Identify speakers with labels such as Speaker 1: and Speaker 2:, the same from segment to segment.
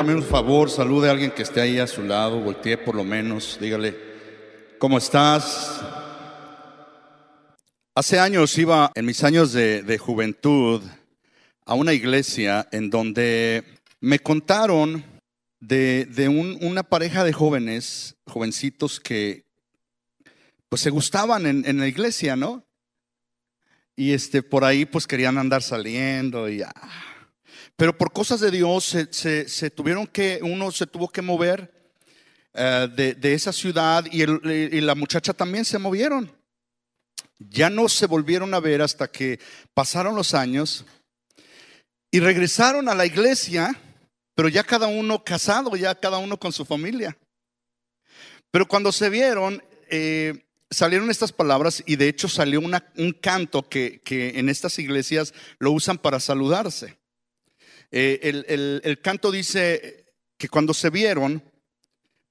Speaker 1: Hágame un favor, salude a alguien que esté ahí a su lado, voltee por lo menos, dígale, ¿cómo estás? Hace años iba, en mis años de, juventud, a una iglesia en donde me contaron de, una pareja de jóvenes, jovencitos que pues se gustaban en, la iglesia, ¿no? Y este, por ahí pues querían andar saliendo y ah. Pero por cosas de Dios se, tuvieron que, uno se tuvo que mover eh, de, esa ciudad y, la muchacha también se movieron. Ya no se volvieron a ver hasta que pasaron los años y regresaron a la iglesia, pero ya cada uno casado, ya cada uno con su familia. Pero cuando se vieron, eh, salieron estas palabras y de hecho salió un canto que, en estas iglesias lo usan para saludarse. Eh, el, canto dice que cuando se vieron,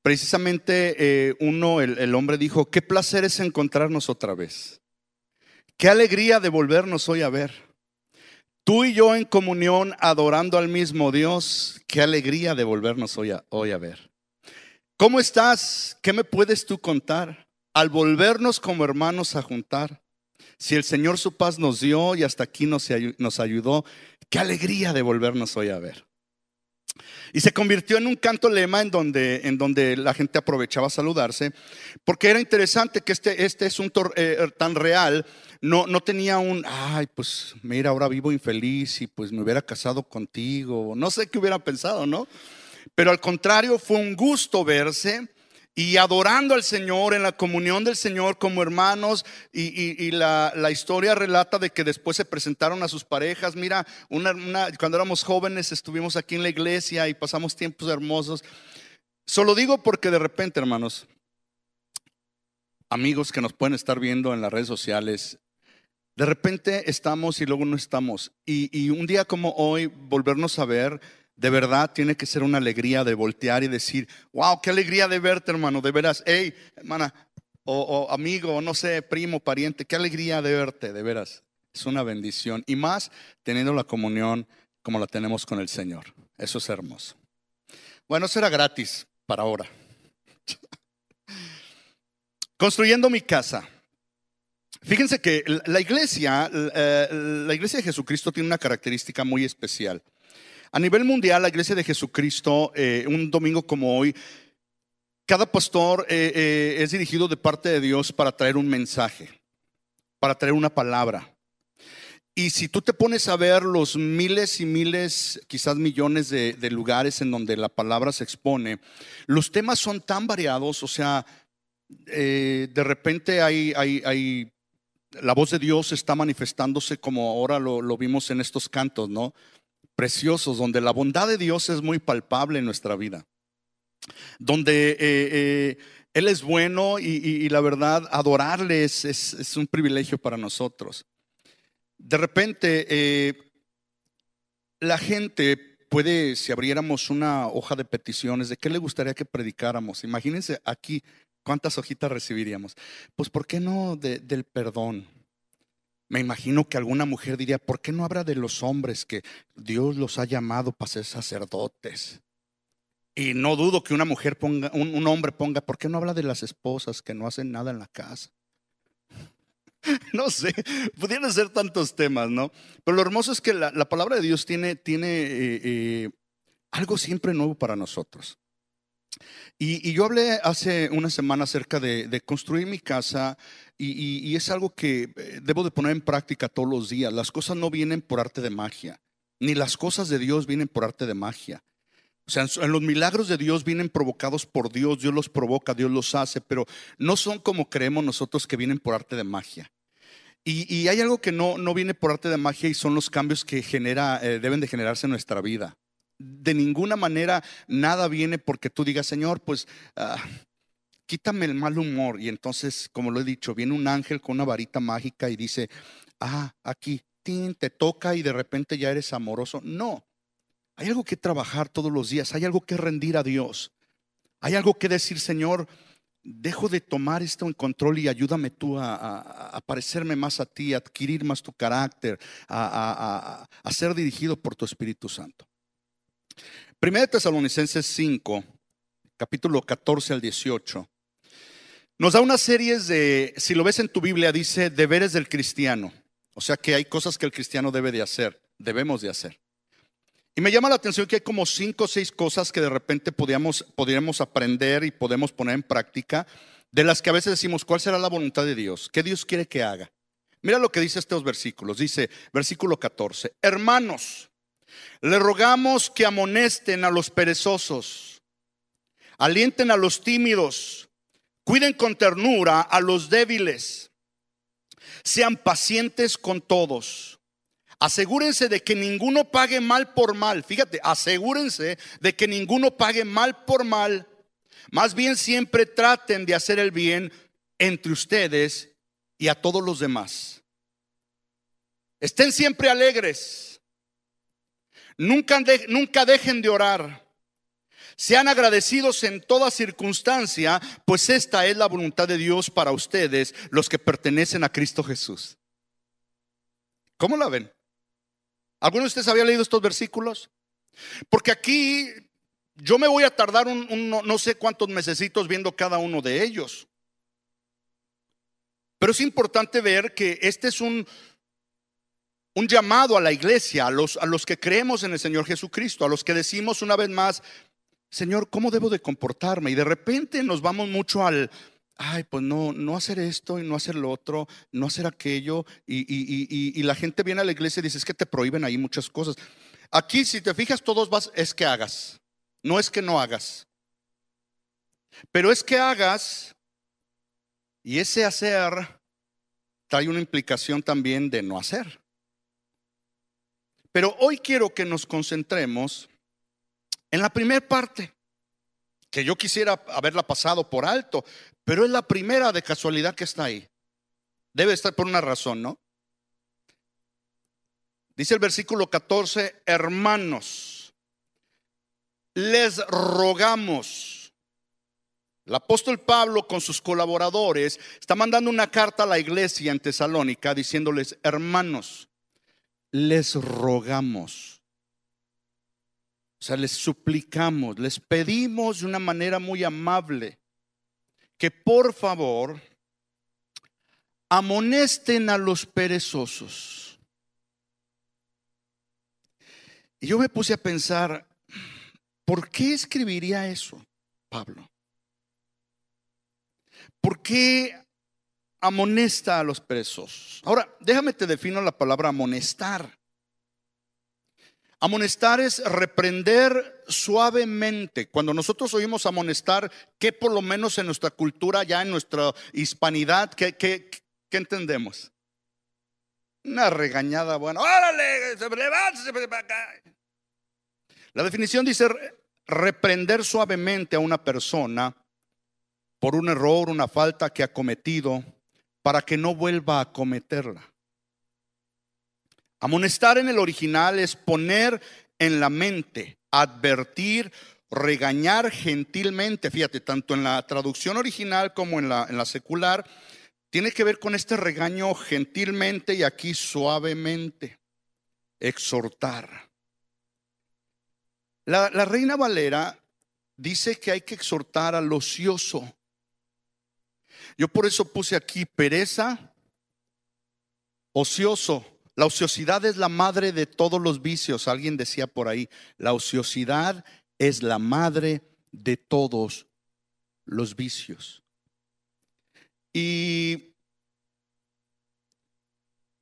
Speaker 1: precisamente eh, uno, el, hombre dijo, qué placer es encontrarnos otra vez. Qué alegría de volvernos hoy a ver. Tú y yo en comunión adorando al mismo Dios, qué alegría de volvernos hoy a, hoy a ver. ¿Cómo estás? ¿Qué me puedes tú contar? al volvernos como hermanos a juntar. Si el Señor su paz nos dio y hasta aquí nos, ayudó, qué alegría de volvernos hoy a ver. Y se convirtió en un canto lema en donde, en donde la gente aprovechaba a saludarse, porque era interesante que este, este asunto eh, tan real no, no tenía un, ay, pues mira, ahora vivo infeliz y pues me hubiera casado contigo, no sé qué hubiera pensado, ¿no? Pero al contrario, fue un gusto verse y adorando al Señor en la comunión del Señor como hermanos. Y, la, historia relata de que después se presentaron a sus parejas. Mira, cuando éramos jóvenes estuvimos aquí en la iglesia y pasamos tiempos hermosos. Solo digo porque de repente, hermanos, amigos que nos pueden estar viendo en las redes sociales, de repente estamos y luego no estamos. Y, y un día como hoy, volvernos a ver de verdad tiene que ser una alegría de voltear y decir, wow, qué alegría de verte, hermano, de veras, hey, hermana, o, amigo, no sé, primo, pariente, qué alegría de verte, de veras. Es una bendición. Y más teniendo la comunión como la tenemos con el Señor. Eso es hermoso. Bueno, será gratis para ahora. Construyendo mi casa. Fíjense que la iglesia, eh, la iglesia de Jesucristo tiene una característica muy especial. A nivel mundial, la Iglesia de Jesucristo, eh, un domingo como hoy, cada pastor eh, eh, es dirigido de parte de Dios para traer un mensaje, para traer una palabra. Y si tú te pones a ver los miles y miles, quizás millones de, lugares en donde la palabra se expone, los temas son tan variados, o sea, de repente hay, la voz de Dios está manifestándose como ahora lo, lo vimos en estos cantos, ¿no? Preciosos, donde la bondad de Dios es muy palpable en nuestra vida, donde eh, eh, Él es bueno y, la verdad, adorarle es, un privilegio para nosotros. De repente, eh, la gente puede, si abriéramos una hoja de peticiones, ¿de qué le gustaría que predicáramos? Imagínense aquí cuántas hojitas recibiríamos. Pues, ¿por qué no del perdón? Me imagino que alguna mujer diría, ¿por qué no habla de los hombres que Dios los ha llamado para ser sacerdotes? Y no dudo que una mujer ponga, un, hombre ponga, ¿por qué no habla de las esposas que no hacen nada en la casa? No sé, pudieran ser tantos temas, ¿no? Pero lo hermoso es que la, palabra de Dios tiene, tiene eh, eh, algo siempre nuevo para nosotros. Y, yo hablé hace una semana acerca de, construir mi casa y, es algo que eh, debo de poner en práctica todos los días. Las cosas no vienen por arte de magia, ni las cosas de Dios vienen por arte de magia. O sea, en los milagros de Dios vienen provocados por Dios, Dios los provoca, Dios los hace, pero no son como creemos nosotros que vienen por arte de magia. Y, hay algo que no, no viene por arte de magia y son los cambios que genera, eh, deben de generarse en nuestra vida de ninguna manera nada viene porque tú digas, Señor, pues ah, quítame el mal humor. Y entonces, como lo he dicho, viene un ángel con una varita mágica y dice, ah, aquí, te toca y de repente ya eres amoroso. No, hay algo que trabajar todos los días, hay algo que rendir a Dios. Hay algo que decir, Señor, dejo de tomar esto en control y ayúdame tú a, parecerme más a ti, a adquirir más tu carácter, a ser dirigido por tu Espíritu Santo. Primera Tesalonicenses 5, capítulo 14 al 18. Nos da una serie de, si lo ves en tu Biblia, dice deberes del cristiano. O sea que hay cosas que el cristiano debe de hacer, debemos de hacer. Y me llama la atención que hay como cinco o seis cosas que de repente podríamos, podríamos aprender y podemos poner en práctica, de las que a veces decimos, ¿cuál será la voluntad de Dios? ¿Qué Dios quiere que haga? Mira lo que dice estos versículos. Dice, versículo 14, hermanos, le rogamos que amonesten a los perezosos, alienten a los tímidos, cuiden con ternura a los débiles, sean pacientes con todos. Asegúrense de que ninguno pague mal por mal. Fíjate, asegúrense de que ninguno pague mal por mal. Más bien siempre traten de hacer el bien entre ustedes y a todos los demás. Estén siempre alegres. Nunca, nunca dejen de orar. Sean agradecidos en toda circunstancia, pues esta es la voluntad de Dios para ustedes, los que pertenecen a Cristo Jesús. ¿Cómo la ven? ¿Alguno de ustedes había leído estos versículos? Porque aquí yo me voy a tardar un, no sé cuántos mesecitos viendo cada uno de ellos. Pero es importante ver que este es un, un llamado a la iglesia, a los, a los que creemos en el Señor Jesucristo, a los que decimos una vez más, Señor, ¿cómo debo de comportarme? Y de repente nos vamos mucho al, ay, pues no, no hacer esto y no hacer lo otro, no hacer aquello. Y, la gente viene a la iglesia y dice, es que te prohíben ahí muchas cosas. Aquí, si te fijas, todos vas, es que hagas, no es que no hagas. Pero es que hagas, y ese hacer trae una implicación también de no hacer. Pero hoy quiero que nos concentremos en la primera parte, que yo quisiera haberla pasado por alto, pero es la primera de casualidad que está ahí. Debe estar por una razón, ¿no? Dice el versículo 14, hermanos, les rogamos. El apóstol Pablo con sus colaboradores está mandando una carta a la iglesia en Tesalónica diciéndoles, hermanos, les rogamos. O sea, les suplicamos, les pedimos de una manera muy amable que por favor amonesten a los perezosos. Y yo me puse a pensar, ¿por qué escribiría eso Pablo? ¿Por qué amonesta a los perezosos? Ahora, déjame te defino la palabra amonestar. Amonestar es reprender suavemente. Cuando nosotros oímos amonestar, ¿qué por lo menos en nuestra cultura, ya en nuestra hispanidad, qué, qué, qué entendemos? Una regañada buena. ¡Órale! La definición dice reprender suavemente a una persona por un error, una falta que ha cometido, para que no vuelva a cometerla. Amonestar en el original es poner en la mente, advertir, regañar gentilmente. Fíjate, tanto en la traducción original como en la, en la secular, tiene que ver con este regaño gentilmente y aquí suavemente. Exhortar. La, la Reina Valera dice que hay que exhortar al ocioso. Yo por eso puse aquí pereza, ocioso la ociosidad es la madre de todos los vicios. Alguien decía por ahí, la ociosidad es la madre de todos los vicios. Y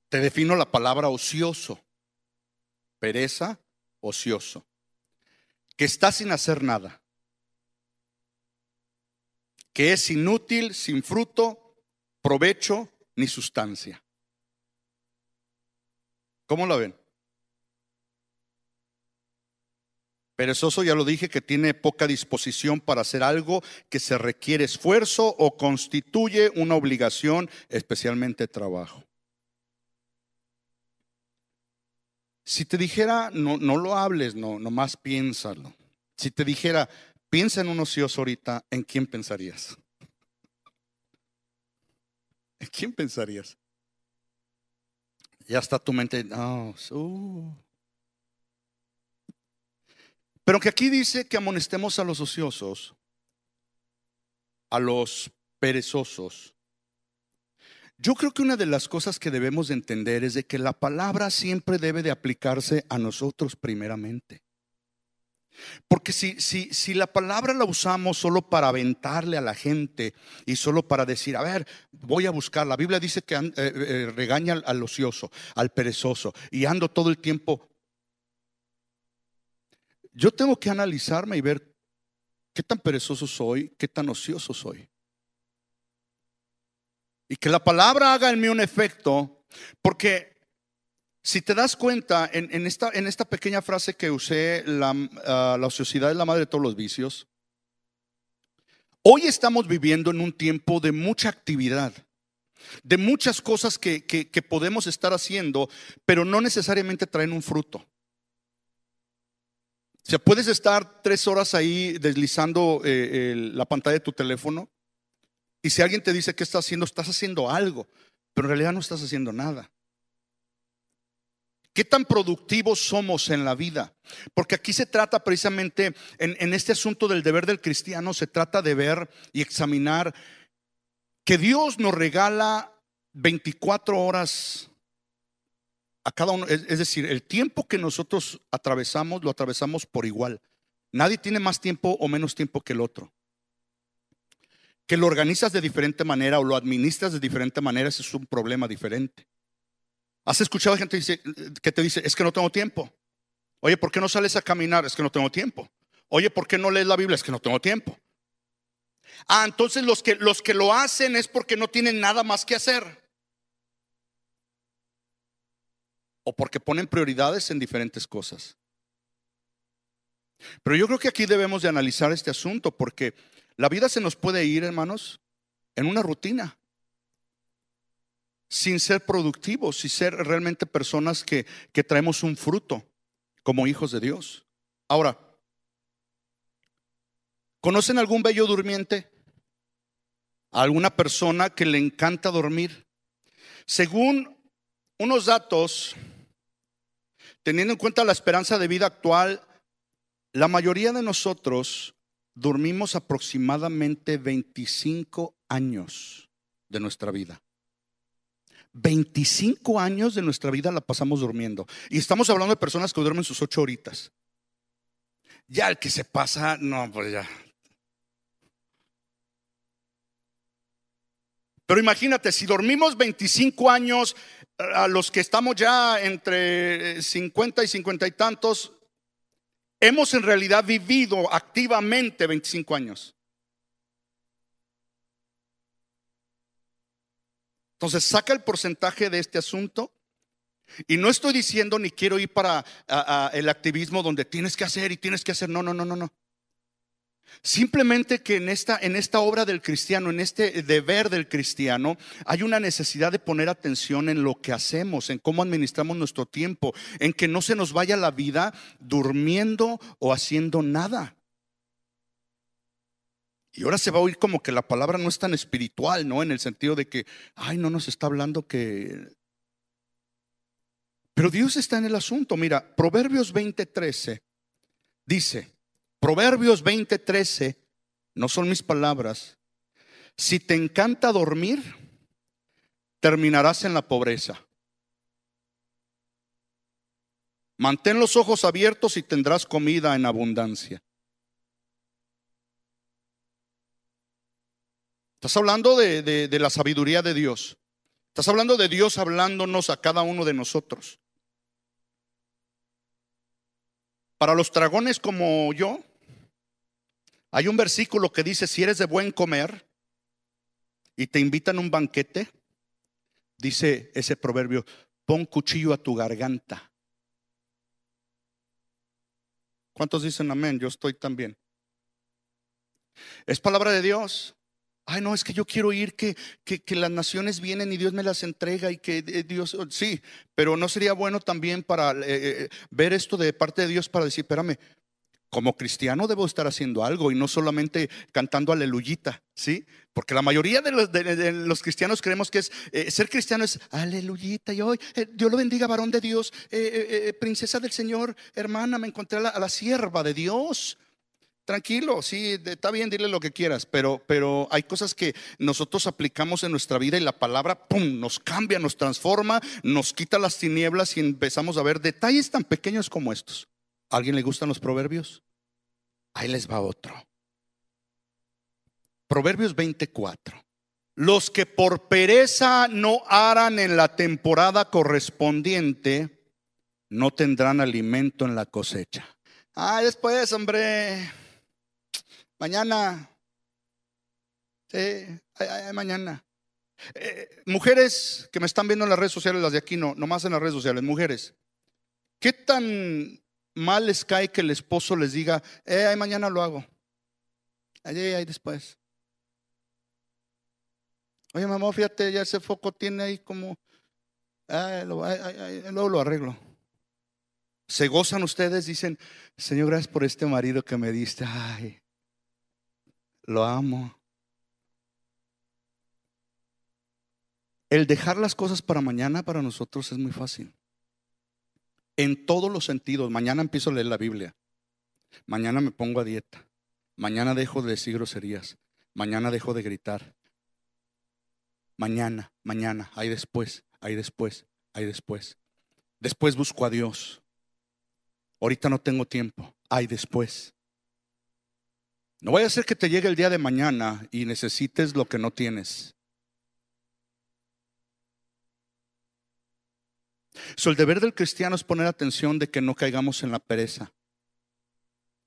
Speaker 1: te defino la palabra ocioso, pereza, ocioso, que está sin hacer nada, que es inútil, sin fruto, provecho ni sustancia. ¿Cómo la ven? Perezoso ya lo dije que tiene poca disposición para hacer algo que se requiere esfuerzo o constituye una obligación, especialmente trabajo. Si te dijera, no, no lo hables, no, nomás piénsalo. Si te dijera, piensa en un ocioso ahorita, ¿en quién pensarías? ¿En quién pensarías? Ya está tu mente, uh. Pero que aquí dice que amonestemos a los ociosos, a los perezosos. Yo creo que una de las cosas que debemos de entender es de que la palabra siempre debe de aplicarse a nosotros primeramente. Porque si, si, si, la palabra la usamos solo para aventarle a la gente y solo para decir, a ver, voy a buscar, la Biblia dice que eh, eh, regaña al ocioso, al perezoso, y ando todo el tiempo. Yo tengo que analizarme y ver qué tan perezoso soy, qué tan ocioso soy. Y que la palabra haga en mí un efecto, porque si te das cuenta, en, esta, pequeña frase que usé, la, ah, la, ociosidad es la madre de todos los vicios, hoy estamos viviendo en un tiempo de mucha actividad, de muchas cosas que, podemos estar haciendo, pero no necesariamente traen un fruto. O sea, puedes estar tres horas ahí deslizando eh, la pantalla de tu teléfono y si alguien te dice que estás haciendo, estás haciendo algo, pero en realidad no estás haciendo nada. ¿Qué tan productivos somos en la vida? Porque aquí se trata precisamente, en, este asunto del deber del cristiano, se trata de ver y examinar que Dios nos regala 24 horas a cada uno. Es, es decir, el tiempo que nosotros atravesamos, lo atravesamos por igual. Nadie tiene más tiempo o menos tiempo que el otro. Que lo organizas de diferente manera o lo administras de diferente manera, ese es un problema diferente. ¿Has escuchado gente que te dice, es que no tengo tiempo? Oye, ¿por qué no sales a caminar? Es que no tengo tiempo. Oye, ¿por qué no lees la Biblia? Es que no tengo tiempo. Ah, entonces los que, los que lo hacen es porque no tienen nada más que hacer. O porque ponen prioridades en diferentes cosas. Pero yo creo que aquí debemos de analizar este asunto porque la vida se nos puede ir, hermanos, en una rutina sin ser productivos, sin ser realmente personas que, que traemos un fruto como hijos de Dios. Ahora, ¿conocen algún bello durmiente? ¿Alguna persona que le encanta dormir? Según unos datos, teniendo en cuenta la esperanza de vida actual, la mayoría de nosotros dormimos aproximadamente 25 años de nuestra vida. 25 años de nuestra vida la pasamos durmiendo. Y estamos hablando de personas que duermen sus ocho horitas. Ya el que se pasa, no, pues ya. Pero imagínate, si dormimos 25 años, a los que estamos ya entre 50 y 50 y tantos, hemos en realidad vivido activamente 25 años. Entonces, saca el porcentaje de este asunto. Y no estoy diciendo ni quiero ir para el activismo donde tienes que hacer y tienes que hacer. No, no, no, no, no. Simplemente que en esta, en esta obra del cristiano, en este deber del cristiano, hay una necesidad de poner atención en lo que hacemos, en cómo administramos nuestro tiempo, en que no se nos vaya la vida durmiendo o haciendo nada. Y ahora se va a oír como que la palabra no es tan espiritual, ¿no? En el sentido de que, ay, no nos está hablando que... Pero Dios está en el asunto. Mira, Proverbios 20:13 dice, Proverbios 20:13, no son mis palabras, si te encanta dormir, terminarás en la pobreza. Mantén los ojos abiertos y tendrás comida en abundancia. Estás hablando de, la sabiduría de Dios. Estás hablando de Dios hablándonos a cada uno de nosotros. Para los dragones como yo, hay un versículo que dice, si eres de buen comer y te invitan a un banquete, dice ese proverbio, pon cuchillo a tu garganta. ¿Cuántos dicen amén? Yo estoy también. Es palabra de Dios. Ay, no, es que yo quiero ir, que, que, las naciones vienen y Dios me las entrega y que eh, Dios, oh, sí, pero no sería bueno también para eh, eh, ver esto de parte de Dios para decir, espérame, como cristiano debo estar haciendo algo y no solamente cantando aleluyita, ¿sí? Porque la mayoría de los, cristianos creemos que es ser cristiano es aleluyita y hoy Dios lo bendiga, varón de Dios, princesa del Señor, hermana, me encontré a la, a la sierva de Dios. Tranquilo, sí, está bien, dile lo que quieras, pero, pero hay cosas que nosotros aplicamos en nuestra vida y la palabra, ¡pum!, nos cambia, nos transforma, nos quita las tinieblas y empezamos a ver detalles tan pequeños como estos. ¿A alguien le gustan los proverbios? Ahí les va otro. Proverbios 24. Los que por pereza no harán en la temporada correspondiente, no tendrán alimento en la cosecha. Ah, después, hombre. Mañana. Sí, mañana. Eh, mujeres que me están viendo en las redes sociales, las de aquí no, nomás en las redes sociales, mujeres. ¿Qué tan mal les cae que el esposo les diga, eh, mañana lo hago? Allí, ahí después. Oye, mamá, fíjate, ya ese foco tiene ahí como, luego lo arreglo. Se gozan ustedes, dicen, Señor, gracias por este marido que me diste. Ay, lo amo. El dejar las cosas para mañana para nosotros es muy fácil. En todos los sentidos. Mañana empiezo a leer la Biblia. Mañana me pongo a dieta. Mañana dejo de decir groserías. Mañana dejo de gritar. Mañana, mañana, ahí después, ahí después, ahí después. Después busco a Dios. Ahorita no tengo tiempo. Ahí después. No vaya a ser que te llegue el día de mañana y necesites lo que no tienes. So, el deber del cristiano es poner atención de que no caigamos en la pereza.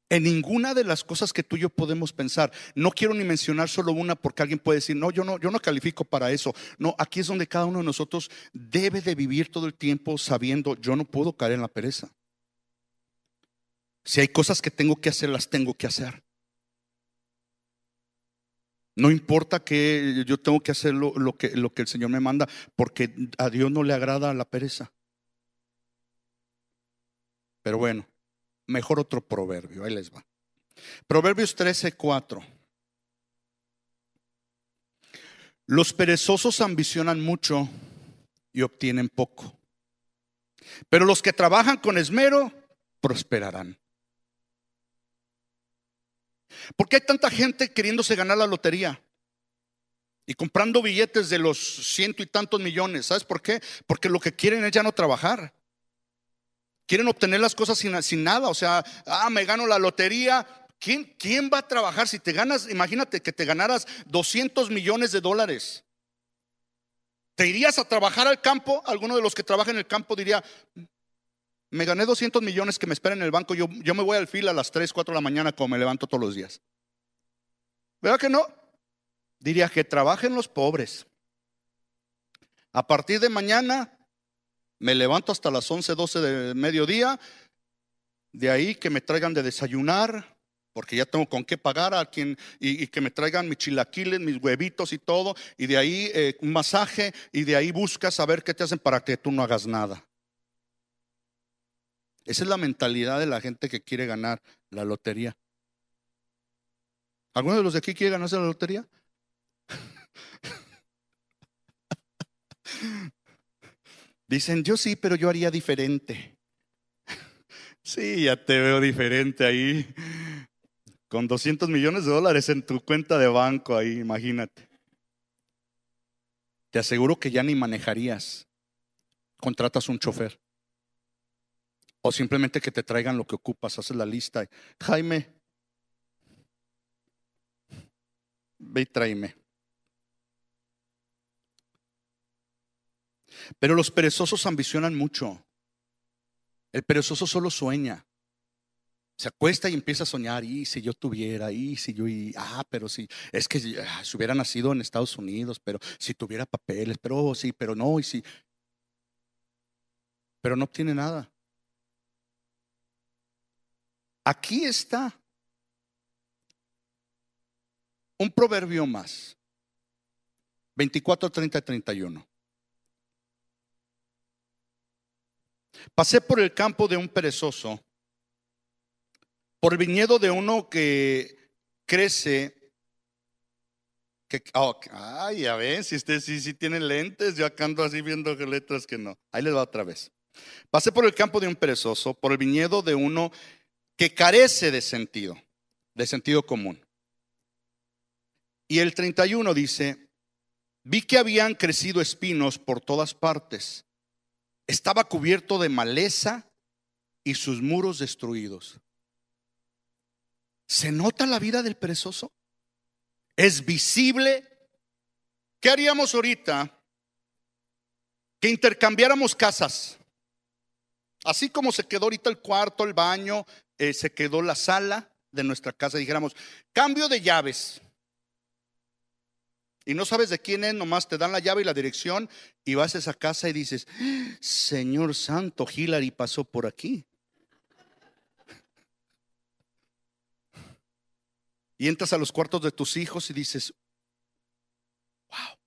Speaker 1: En ninguna de las cosas que tú y yo podemos pensar, no quiero ni mencionar solo una porque alguien puede decir, no, yo no, yo no califico para eso. No, aquí es donde cada uno de nosotros debe de vivir todo el tiempo sabiendo, yo no puedo caer en la pereza. Si hay cosas que tengo que hacer, las tengo que hacer. No importa que yo tengo que hacer lo, que, lo que el Señor me manda, porque a Dios no le agrada la pereza. Pero bueno, mejor otro proverbio, ahí les va. Proverbios 13, 4. Los perezosos ambicionan mucho y obtienen poco. Pero los que trabajan con esmero prosperarán. ¿Por qué hay tanta gente queriéndose ganar la lotería? Y comprando billetes de los ciento y tantos millones. ¿Sabes por qué? Porque lo que quieren es ya no trabajar. Quieren obtener las cosas sin, nada. O sea, ah, me gano la lotería. ¿Quién, ¿Quién va a trabajar si te ganas? Imagínate que te ganaras 200 millones de dólares. ¿Te irías a trabajar al campo? Alguno de los que trabajan en el campo diría, me gané 200 millones que me esperan en el banco, yo, yo me voy al fila a las 3, 4 de la mañana como me levanto todos los días. ¿Verdad que no? Diría que trabajen los pobres. A partir de mañana me levanto hasta las 11, 12 de mediodía. De ahí que me traigan de desayunar, porque ya tengo con qué pagar a quien y, que me traigan mis chilaquiles, mis huevitos y todo. Y de ahí eh, un masaje y de ahí buscas a ver qué te hacen para que tú no hagas nada. Esa es la mentalidad de la gente que quiere ganar la lotería. ¿Alguno de los de aquí quiere ganarse la lotería? Dicen, yo sí, pero yo haría diferente. Sí, ya te veo diferente ahí. Con 200 millones de dólares en tu cuenta de banco ahí, imagínate. Te aseguro que ya ni manejarías. Contratas un chofer. O simplemente que te traigan lo que ocupas, haces la lista. Jaime, ve y tráeme. Pero los perezosos ambicionan mucho. El perezoso solo sueña. Se acuesta y empieza a soñar, y si yo tuviera, y si yo, y, ah, pero si, es que ah, si hubiera nacido en Estados Unidos, pero si tuviera papeles, pero oh, sí, pero no, y si. Pero no obtiene nada. Aquí está un proverbio más. 24, 30, 31. Pasé por el campo de un perezoso por el viñedo de uno que crece. Oh, ay, ya ven, si usted sí, sí tiene lentes, yo acá ando así viendo letras que no. Ahí les va otra vez. Pase por el campo de un perezoso, por el viñedo de uno que carece de sentido, de sentido común. Y el 31 dice, vi que habían crecido espinos por todas partes, estaba cubierto de maleza y sus muros destruidos. ¿Se nota la vida del perezoso? ¿Es visible? ¿Qué haríamos ahorita? Que intercambiáramos casas. Así como se quedó ahorita el cuarto, el baño, eh, se quedó la sala de nuestra casa. Dijéramos, cambio de llaves. Y no sabes de quién es, nomás te dan la llave y la dirección y vas a esa casa y dices, Señor Santo, Hillary pasó por aquí. Y entras a los cuartos de tus hijos y dices, wow,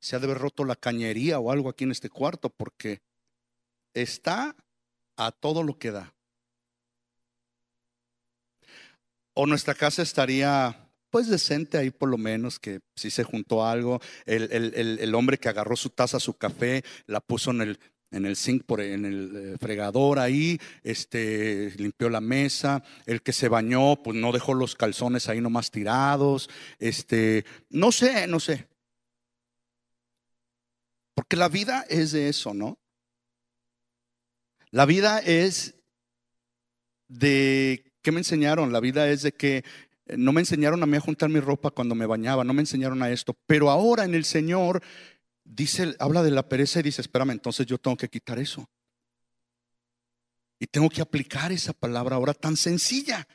Speaker 1: se ha de haber roto la cañería o algo aquí en este cuarto porque está a todo lo que da. O nuestra casa estaría pues decente ahí por lo menos, que si se juntó algo, el, el, hombre que agarró su taza, su café, la puso en el, en el zinc, por, en el eh, fregador ahí, este, limpió la mesa, el que se bañó, pues no dejó los calzones ahí nomás tirados, este, no sé, no sé. Porque la vida es de eso, ¿no? La vida es de, ¿qué me enseñaron? La vida es de que eh, no me enseñaron a mí a juntar mi ropa cuando me bañaba, no me enseñaron a esto, pero ahora en el Señor dice, habla de la pereza y dice, espérame, entonces yo tengo que quitar eso. Y tengo que aplicar esa palabra ahora tan sencilla,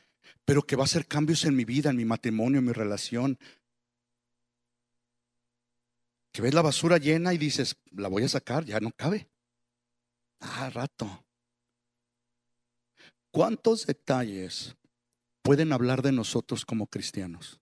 Speaker 1: pero que va a hacer cambios en mi vida, en mi matrimonio, en mi relación. Que ves la basura llena y dices, la voy a sacar, ya no cabe. Ah, rato. ¿Cuántos detalles pueden hablar de nosotros como cristianos.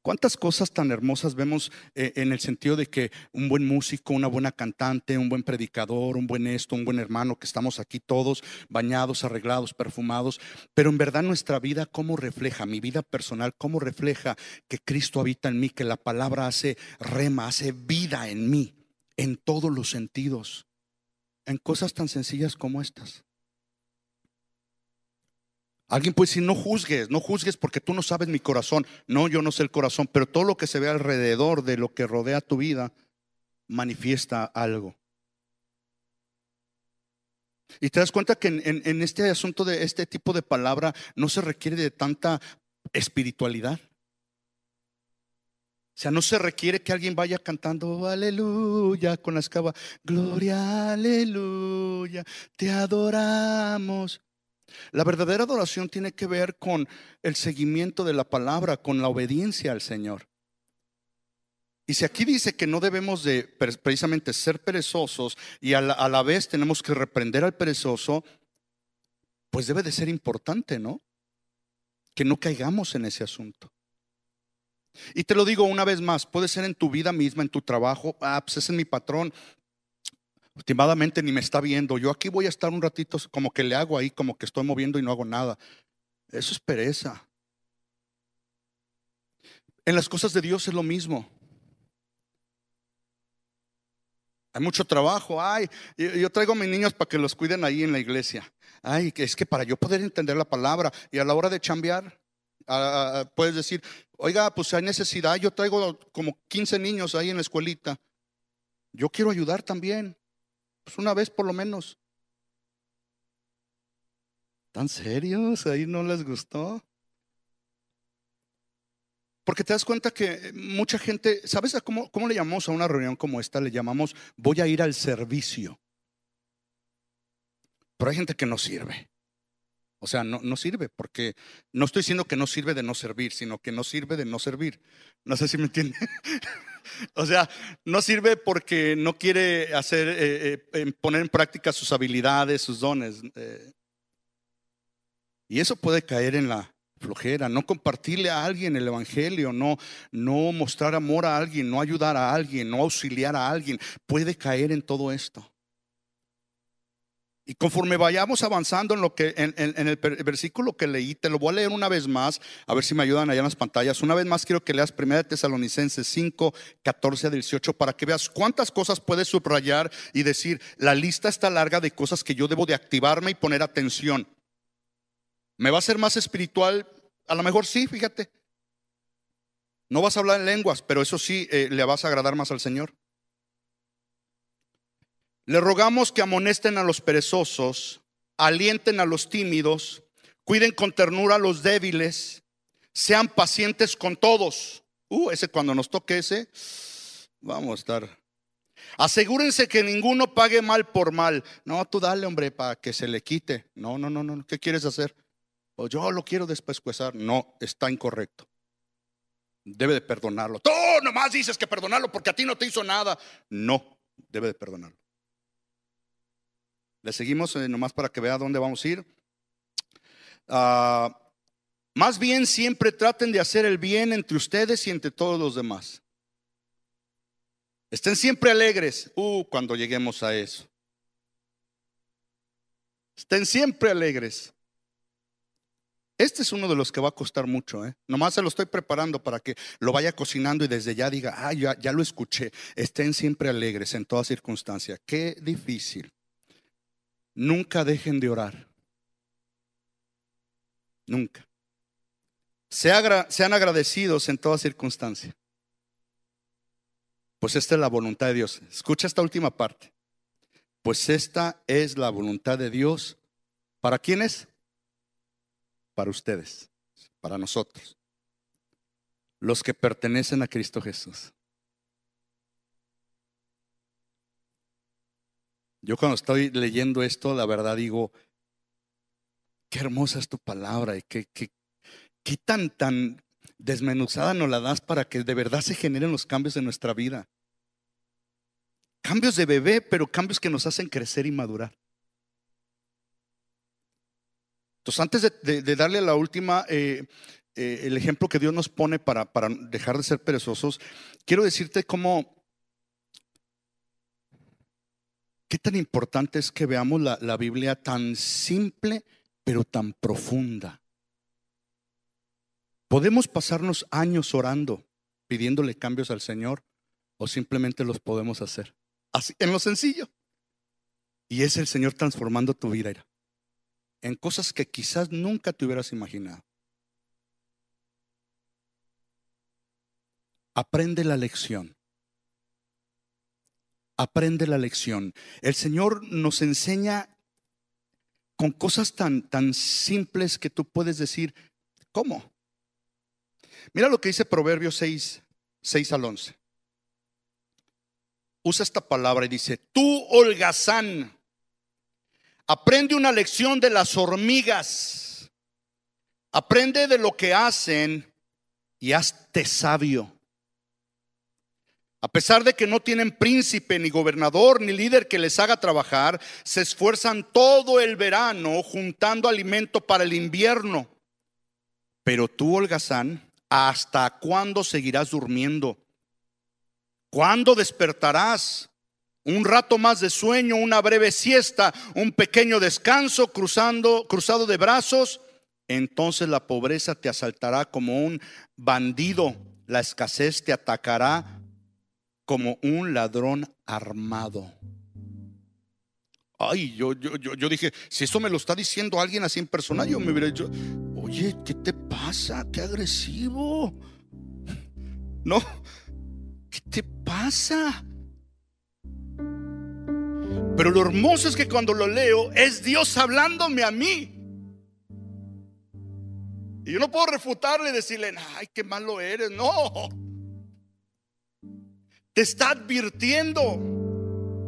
Speaker 1: ¿Cuántas cosas tan hermosas vemos eh, en el sentido de que un buen músico, una buena cantante, un buen predicador, un buen esto, un buen hermano, que estamos aquí todos bañados, arreglados, perfumados, pero en verdad nuestra vida, ¿cómo refleja? Mi vida personal, ¿cómo refleja que Cristo habita en mí, que la palabra hace rema, hace vida en mí, en todos los sentidos, en cosas tan sencillas como estas? Alguien puede decir, no juzgues, no juzgues porque tú no sabes mi corazón. No, yo no sé el corazón, pero todo lo que se ve alrededor de lo que rodea tu vida manifiesta algo. Y te das cuenta que en, este asunto de este tipo de palabra no se requiere de tanta espiritualidad. O sea, no se requiere que alguien vaya cantando aleluya con la escaba, gloria, aleluya, te adoramos. La verdadera adoración tiene que ver con el seguimiento de la palabra, con la obediencia al Señor. Y si aquí dice que no debemos de precisamente ser perezosos y a la, vez tenemos que reprender al perezoso, pues debe de ser importante, ¿no? Que no caigamos en ese asunto. Y te lo digo una vez más, puede ser en tu vida misma, en tu trabajo, ah, pues ese es mi patrón, Últimamente ni me está viendo. Yo aquí voy a estar un ratito como que le hago ahí, como que estoy moviendo y no hago nada. Eso es pereza. En las cosas de Dios es lo mismo. Hay mucho trabajo. Ay, yo traigo a mis niños para que los cuiden ahí en la iglesia. Ay, es que para yo poder entender la palabra y a la hora de chambear, puedes decir, oiga, pues hay necesidad. Yo traigo como 15 niños ahí en la escuelita. Yo quiero ayudar también. Pues una vez por lo menos. ¿Tan serios? ¿Ahí no les gustó? Porque te das cuenta que mucha gente, ¿sabes cómo, cómo le llamamos a una reunión como esta? Le llamamos voy a ir al servicio. Pero hay gente que no sirve. O sea, no, no, sirve, porque no estoy diciendo que no sirve de no servir, sino que no sirve de no servir. No sé si me entiende. o sea, no sirve porque no quiere hacer, eh, eh, poner en práctica sus habilidades, sus dones. Eh. Y eso puede caer en la flojera, no compartirle a alguien el evangelio, no, no mostrar amor a alguien, no ayudar a alguien, no auxiliar a alguien, puede caer en todo esto. Y conforme vayamos avanzando en lo que en, el versículo que leí, te lo voy a leer una vez más, a ver si me ayudan allá en las pantallas. Una vez más quiero que leas 1 Tesalonicenses 5, 14 a 18 para que veas cuántas cosas puedes subrayar y decir, la lista está larga de cosas que yo debo de activarme y poner atención. ¿Me va a ser más espiritual? A lo mejor sí, fíjate. No vas a hablar en lenguas, pero eso sí eh, le vas a agradar más al Señor. Le rogamos que amonesten a los perezosos, alienten a los tímidos, cuiden con ternura a los débiles, sean pacientes con todos. Uh, ese cuando nos toque ese, vamos a estar. Asegúrense que ninguno pague mal por mal. No, tú dale, hombre, para que se le quite. No, no, no, no. ¿Qué quieres hacer? O yo lo quiero despescuezar. No, está incorrecto. Debe de perdonarlo. Tú nomás dices que perdonarlo porque a ti no te hizo nada. No, debe de perdonarlo. Le seguimos eh, nomás para que vea dónde vamos a ir. Ah, más bien siempre traten de hacer el bien entre ustedes y entre todos los demás. Estén siempre alegres. Uh, cuando lleguemos a eso. Estén siempre alegres. Este es uno de los que va a costar mucho. ¿eh? Nomás se lo estoy preparando para que lo vaya cocinando y desde ya diga, ah, ya, ya lo escuché. Estén siempre alegres en toda circunstancia. Qué difícil. Nunca dejen de orar. Nunca. sean agradecidos en toda circunstancia. Pues esta es la voluntad de Dios. Escucha esta última parte. Pues esta es la voluntad de Dios. ¿Para quiénes? Para ustedes, para nosotros. Los que pertenecen a Cristo Jesús. Yo cuando estoy leyendo esto, la verdad digo, qué hermosa es tu palabra y qué, qué, qué tan, tan desmenuzada nos la das para que de verdad se generen los cambios en nuestra vida. Cambios de bebé, pero cambios que nos hacen crecer y madurar. Entonces, antes de, darle a la última, eh, eh, el ejemplo que Dios nos pone para, para dejar de ser perezosos, quiero decirte cómo Qué tan importante es que veamos la, Biblia tan simple, pero tan profunda. Podemos pasarnos años orando, pidiéndole cambios al Señor, o simplemente los podemos hacer. Así, en lo sencillo. Y es el Señor transformando tu vida en cosas que quizás nunca te hubieras imaginado. Aprende la lección aprende la lección. El Señor nos enseña con cosas tan, tan simples que tú puedes decir, ¿cómo? Mira lo que dice Proverbios 6, 6 al 11. Usa esta palabra y dice, tú holgazán, aprende una lección de las hormigas, aprende de lo que hacen y hazte sabio. A pesar de que no tienen príncipe, ni gobernador, ni líder que les haga trabajar, se esfuerzan todo el verano juntando alimento para el invierno. Pero tú, holgazán, ¿hasta cuándo seguirás durmiendo? ¿Cuándo despertarás? Un rato más de sueño, una breve siesta, un pequeño descanso cruzando, cruzado de brazos. Entonces la pobreza te asaltará como un bandido, la escasez te atacará como un ladrón armado. Ay, yo, yo, yo, dije, si eso me lo está diciendo alguien así en persona, yo me hubiera dicho, oye, ¿qué te pasa? Qué agresivo. No, ¿qué te pasa? Pero lo hermoso es que cuando lo leo es Dios hablándome a mí. Y yo no puedo refutarle y decirle, ay, qué malo eres. No. Te está advirtiendo.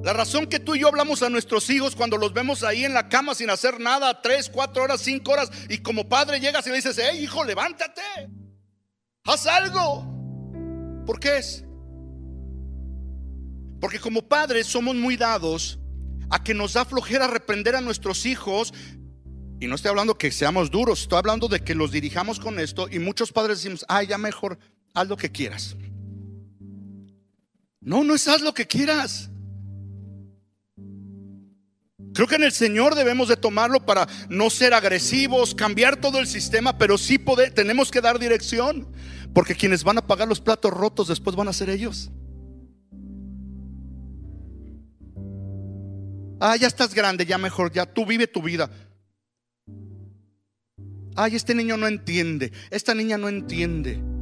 Speaker 1: La razón que tú y yo hablamos a nuestros hijos cuando los vemos ahí en la cama sin hacer nada, tres, cuatro horas, cinco horas, y como padre llegas y le dices, hey hijo, levántate, haz algo. ¿Por qué es? Porque como padres somos muy dados a que nos da flojera reprender a nuestros hijos. Y no estoy hablando que seamos duros, estoy hablando de que los dirijamos con esto. Y muchos padres decimos, ay, ya mejor, haz lo que quieras. No, no es haz lo que quieras. Creo que en el Señor debemos de tomarlo para no ser agresivos, cambiar todo el sistema, pero sí poder, tenemos que dar dirección, porque quienes van a pagar los platos rotos después van a ser ellos. Ah, ya estás grande, ya mejor, ya tú vive tu vida. Ay, este niño no entiende, esta niña no entiende.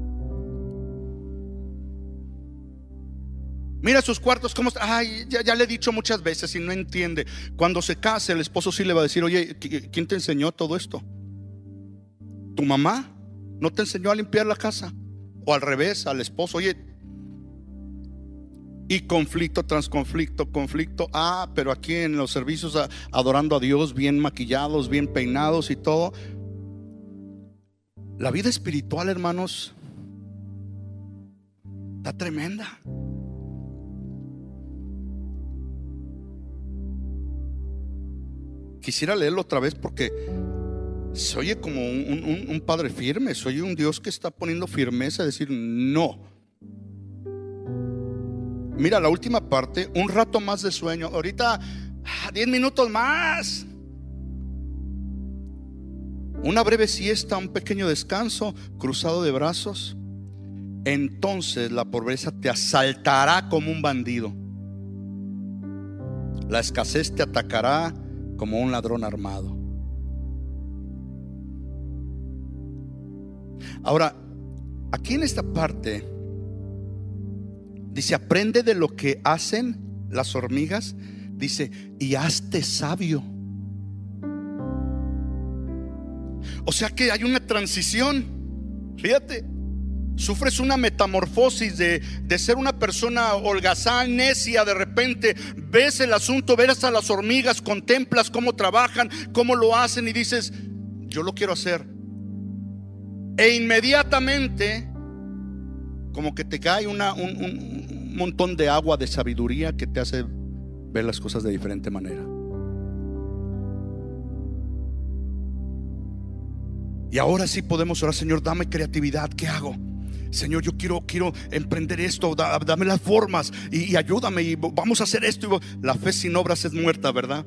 Speaker 1: Mira sus cuartos, ¿cómo está? Ay, ya, le he dicho muchas veces y no entiende. Cuando se case, el esposo sí le va a decir, oye, ¿quién te enseñó todo esto? ¿Tu mamá? ¿No te enseñó a limpiar la casa? O al revés, al esposo, oye. Y conflicto tras conflicto, conflicto. Ah, pero aquí en los servicios adorando a Dios, bien maquillados, bien peinados y todo. La vida espiritual, hermanos, está tremenda. Quisiera leerlo otra vez porque se oye como un, padre firme, se oye un Dios que está poniendo firmeza, decir no. Mira la última parte, un rato más de sueño. Ahorita, 10 ah, minutos más. Una breve siesta, un pequeño descanso, cruzado de brazos. Entonces la pobreza te asaltará como un bandido. La escasez te atacará como un ladrón armado. Ahora, aquí en esta parte dice, aprende de lo que hacen las hormigas, dice, y hazte sabio. O sea que hay una transición, fíjate. Sufres una metamorfosis de, ser una persona holgazán, necia, de repente ves el asunto, ves a las hormigas, contemplas cómo trabajan, cómo lo hacen y dices, yo lo quiero hacer. E inmediatamente, como que te cae un, un montón de agua de sabiduría que te hace ver las cosas de diferente manera. Y ahora sí podemos orar, Señor, dame creatividad, ¿qué hago? Señor, yo quiero, quiero emprender esto, dame las formas y, ayúdame y vamos a hacer esto. La fe sin obras es muerta, ¿verdad?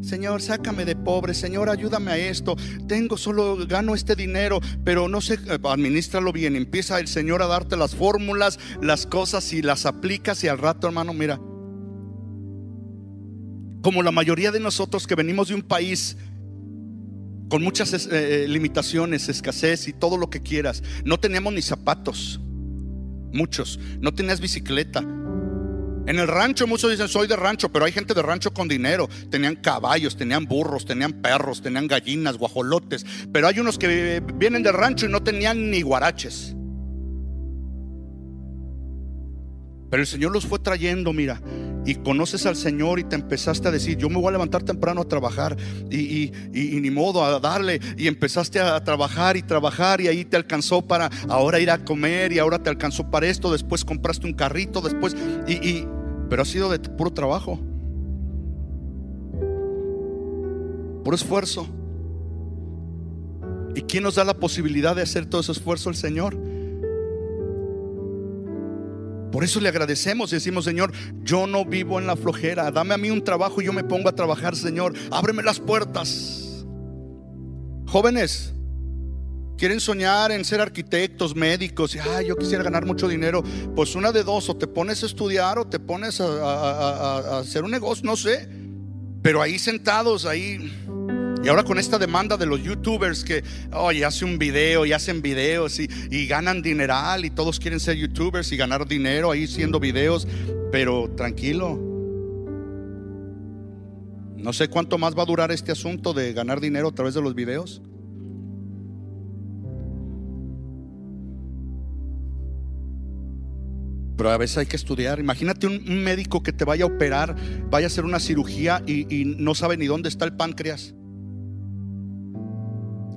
Speaker 1: Señor, sácame de pobre, Señor, ayúdame a esto. Tengo solo, gano este dinero, pero no sé, eh, administralo bien. Empieza el Señor a darte las fórmulas, las cosas y las aplicas y al rato, hermano, mira. Como la mayoría de nosotros que venimos de un país con muchas eh, eh, limitaciones, escasez y todo lo que quieras. No teníamos ni zapatos, muchos. No tenías bicicleta. En el rancho muchos dicen soy de rancho, pero hay gente de rancho con dinero. Tenían caballos, tenían burros, tenían perros, tenían gallinas, guajolotes. Pero hay unos que vienen de rancho y no tenían ni guaraches. Pero el Señor los fue trayendo, mira, y conoces al Señor y te empezaste a decir, yo me voy a levantar temprano a trabajar y, ni modo a darle, y empezaste a trabajar y trabajar y ahí te alcanzó para ahora ir a comer y ahora te alcanzó para esto, después compraste un carrito, después, y, pero ha sido de puro trabajo, puro esfuerzo. ¿Y quién nos da la posibilidad de hacer todo ese esfuerzo? El Señor. Por eso le agradecemos y decimos, Señor, yo no vivo en la flojera. Dame a mí un trabajo y yo me pongo a trabajar, Señor. Ábreme las puertas. Jóvenes, quieren soñar en ser arquitectos, médicos, y yo quisiera ganar mucho dinero. Pues una de dos, o te pones a estudiar o te pones a hacer un negocio, no sé. Pero ahí sentados, ahí y ahora con esta demanda de los youtubers que, oye, hace un video y hacen videos y, ganan dineral y todos quieren ser youtubers y ganar dinero ahí haciendo videos, pero tranquilo. No sé cuánto más va a durar este asunto de ganar dinero a través de los videos. Pero a veces hay que estudiar. Imagínate un, médico que te vaya a operar, vaya a hacer una cirugía y no sabe ni dónde está el páncreas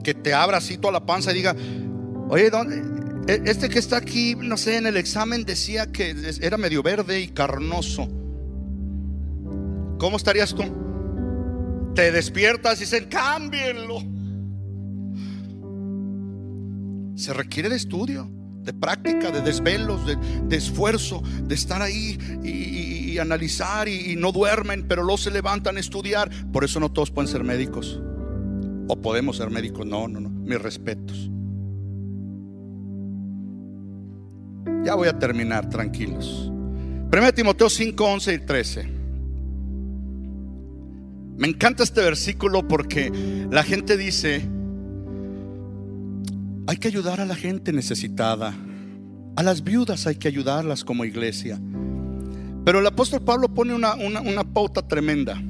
Speaker 1: que te abra así toda la panza y diga, oye, e, este que está aquí, no sé, en el examen decía que era medio verde y carnoso. ¿Cómo estarías tú? Te despiertas y dicen, cámbienlo. Se requiere de estudio. de práctica, de desvelos, de, esfuerzo, de estar ahí y, analizar y, no duermen, pero luego se levantan a estudiar. Por eso no todos pueden ser médicos. O podemos ser médicos. No, no, no. Mis respetos. Ya voy a terminar, tranquilos. 1 Timoteo 5, 11 y 13. Me encanta este versículo porque la gente dice, hay que ayudar a la gente necesitada. A las viudas hay que ayudarlas como iglesia. Pero el apóstol Pablo pone una, pauta tremenda.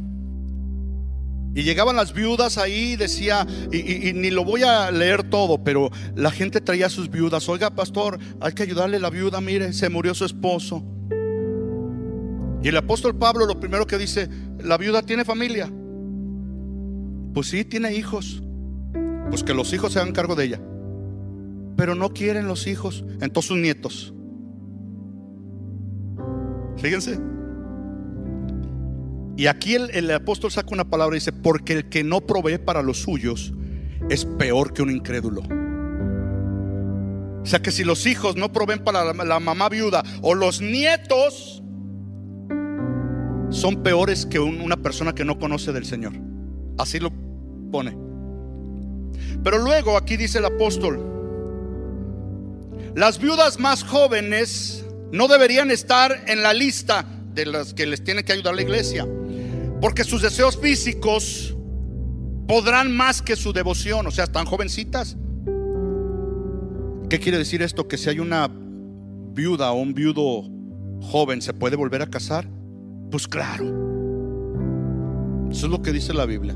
Speaker 1: Y llegaban las viudas ahí, decía, y, y, ni lo voy a leer todo, pero la gente traía a sus viudas. Oiga, pastor, hay que ayudarle a la viuda, mire, se murió su esposo. Y el apóstol Pablo lo primero que dice, la viuda tiene familia. Pues sí, tiene hijos. Pues que los hijos se hagan cargo de ella pero no quieren los hijos, entonces sus nietos. Fíjense. Y aquí el, apóstol saca una palabra y dice, porque el que no provee para los suyos es peor que un incrédulo. O sea que si los hijos no proveen para la, mamá viuda o los nietos, son peores que una persona que no conoce del Señor. Así lo pone. Pero luego aquí dice el apóstol, las viudas más jóvenes no deberían estar en la lista de las que les tiene que ayudar la iglesia, porque sus deseos físicos podrán más que su devoción, o sea, están jovencitas. ¿Qué quiere decir esto? Que si hay una viuda o un viudo joven, ¿se puede volver a casar? Pues claro. Eso es lo que dice la Biblia.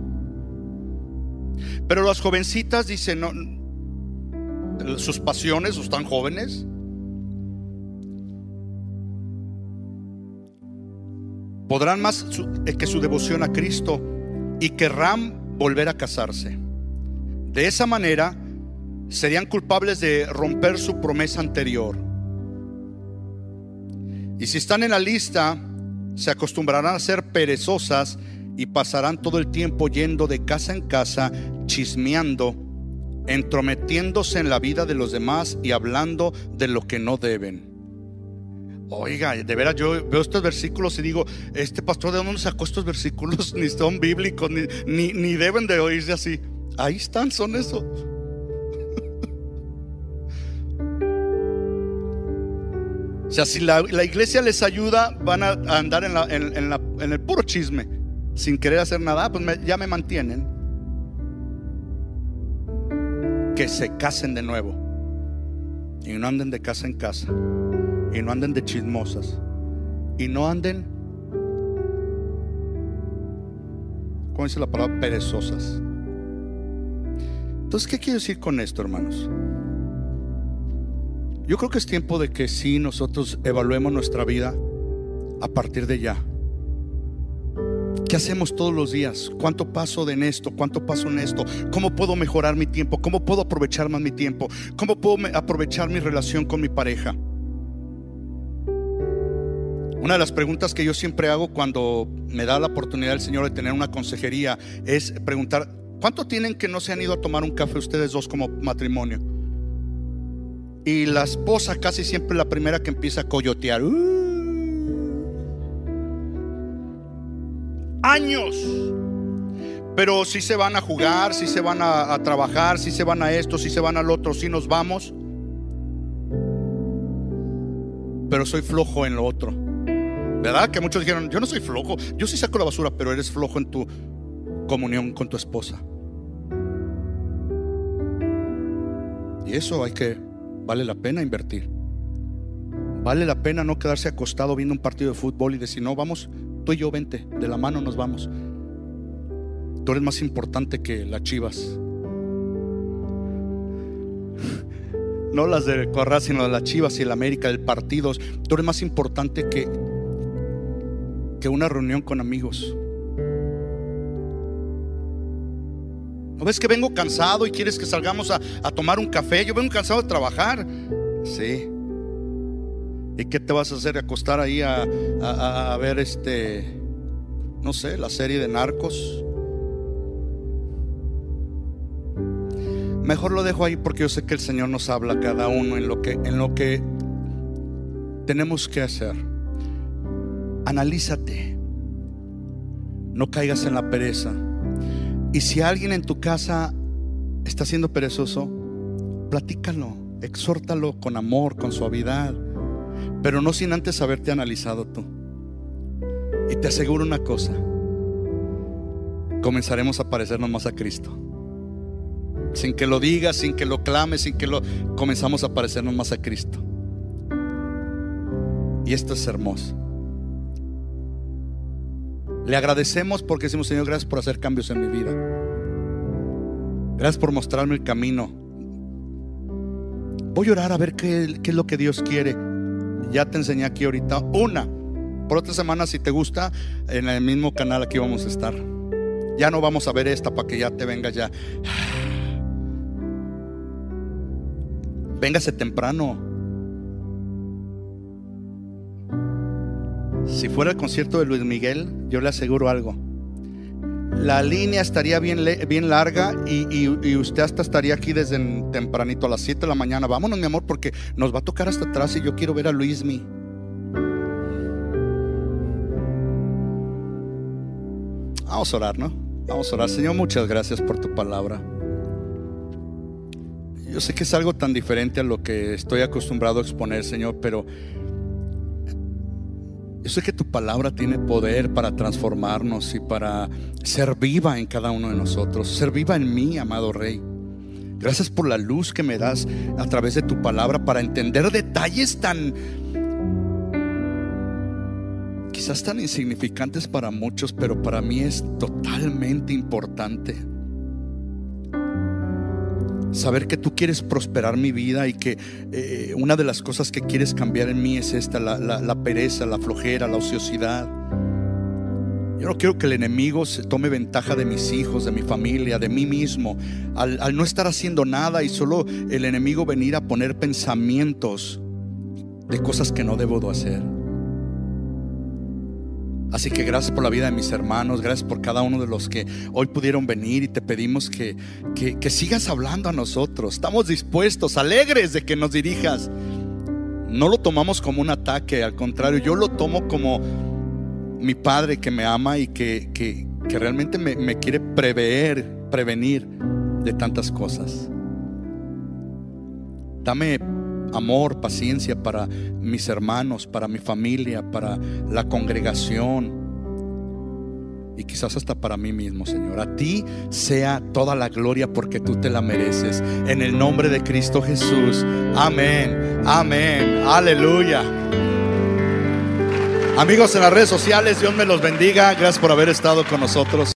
Speaker 1: Pero las jovencitas dicen, no, sus pasiones, están jóvenes. Podrán más eh, que su devoción a Cristo y querrán volver a casarse. De esa manera serían culpables de romper su promesa anterior. Y si están en la lista, se acostumbrarán a ser perezosas y pasarán todo el tiempo yendo de casa en casa, chismeando entrometiéndose en la vida de los demás y hablando de lo que no deben. Oiga, de veras yo veo estos versículos y digo, este pastor de dónde sacó estos versículos, ni son bíblicos, ni, ni, deben de oírse así. Ahí están, son eso. o sea, si la, iglesia les ayuda, van a andar en, en, el puro chisme, sin querer hacer nada, pues ya me mantienen que se casen de nuevo y no anden de casa en casa y no anden de chismosas y no anden, ¿cómo dice la palabra? Perezosas. Entonces, ¿qué quiero decir con esto, hermanos? Yo creo que es tiempo de que sí nosotros evaluemos nuestra vida a partir de ya. ¿Qué hacemos todos los días? ¿Cuánto paso en esto? ¿Cuánto paso en esto? ¿Cómo puedo mejorar mi tiempo? ¿Cómo puedo aprovechar más mi tiempo? ¿Cómo puedo aprovechar mi relación con mi pareja? Una de las preguntas que yo siempre hago cuando me da la oportunidad el Señor de tener una consejería es preguntar, ¿cuánto tienen que no se han ido a tomar un café ustedes dos como matrimonio? Y la esposa casi siempre la primera que empieza a coyotear. Uh, años. Pero si se van a jugar, si se van a, trabajar, si se van a esto, si se van al otro, si nos vamos. Pero soy flojo en lo otro. ¿Verdad? Que muchos dijeron, yo no soy flojo, yo sí saco la basura, pero eres flojo en tu comunión con tu esposa. Y eso hay que, vale la pena invertir. Vale la pena no quedarse acostado viendo un partido de fútbol y decir, no, vamos, Tú y yo vente, de la mano nos vamos. Tú eres más importante que las chivas. No las de Corral, sino las chivas y el América, del partido. Tú eres más importante que, que una reunión con amigos. ¿No ves que vengo cansado y quieres que salgamos a, a tomar un café? Yo vengo cansado de trabajar. Sí. ¿Y qué te vas a hacer? ¿Acostar ahí a, ver este, no sé, la serie de narcos? Mejor lo dejo ahí porque yo sé que el Señor nos habla a cada uno en lo que, en lo que tenemos que hacer. Analízate. No caigas en la pereza. Y si alguien en tu casa está siendo perezoso, platícalo, exhórtalo con amor, con suavidad, pero no sin antes haberte analizado tú. Y te aseguro una cosa, comenzaremos a parecernos más a Cristo. Sin que lo digas, sin que lo clames, sin que lo comenzamos a parecernos más a Cristo. Y esto es hermoso. Le agradecemos porque decimos, Señor, gracias por hacer cambios en mi vida. Gracias por mostrarme el camino. Voy a orar a ver qué, qué, es lo que Dios quiere. Ya te enseñé aquí ahorita una. Por otra semana, si te gusta, en el mismo canal aquí vamos a estar. Ya no vamos a ver esta para que ya te vengas ya. Véngase temprano. Si fuera el concierto de Luis Miguel, yo le aseguro algo. La línea estaría bien, bien larga y, y, y, usted hasta estaría aquí desde tempranito a las 7 de la mañana. Vámonos, mi amor, porque nos va a tocar hasta atrás y yo quiero ver a Luismi. Vamos a orar, ¿no? Vamos a orar. Señor, muchas gracias por tu palabra. Yo sé que es algo tan diferente a lo que estoy acostumbrado a exponer, Señor, pero yo sé que tu palabra tiene poder para transformarnos y para ser viva en cada uno de nosotros, ser viva en mí, amado Rey. Gracias por la luz que me das a través de tu palabra para entender detalles tan quizás tan insignificantes para muchos, pero para mí es totalmente importante. Saber que tú quieres prosperar mi vida y que eh, una de las cosas que quieres cambiar en mí es esta, la, pereza, la flojera, la ociosidad. Yo no quiero que el enemigo se tome ventaja de mis hijos, de mi familia, de mí mismo, al, al, no estar haciendo nada y solo el enemigo venir a poner pensamientos de cosas que no debo de hacer. Así que gracias por la vida de mis hermanos, gracias por cada uno de los que hoy pudieron venir y te pedimos que, que, sigas hablando a nosotros. Estamos dispuestos, alegres de que nos dirijas. No lo tomamos como un ataque, al contrario, yo lo tomo como mi padre que me ama y que, que, que realmente me, me quiere prever, prevenir de tantas cosas. Dame amor, paciencia para mis hermanos, para mi familia, para la congregación y quizás hasta para mí mismo, Señor. A ti sea toda la gloria porque tú te la mereces. En el nombre de Cristo Jesús. Amén. Amén. Aleluya. Amigos en las redes sociales, Dios me los bendiga. Gracias por haber estado con nosotros.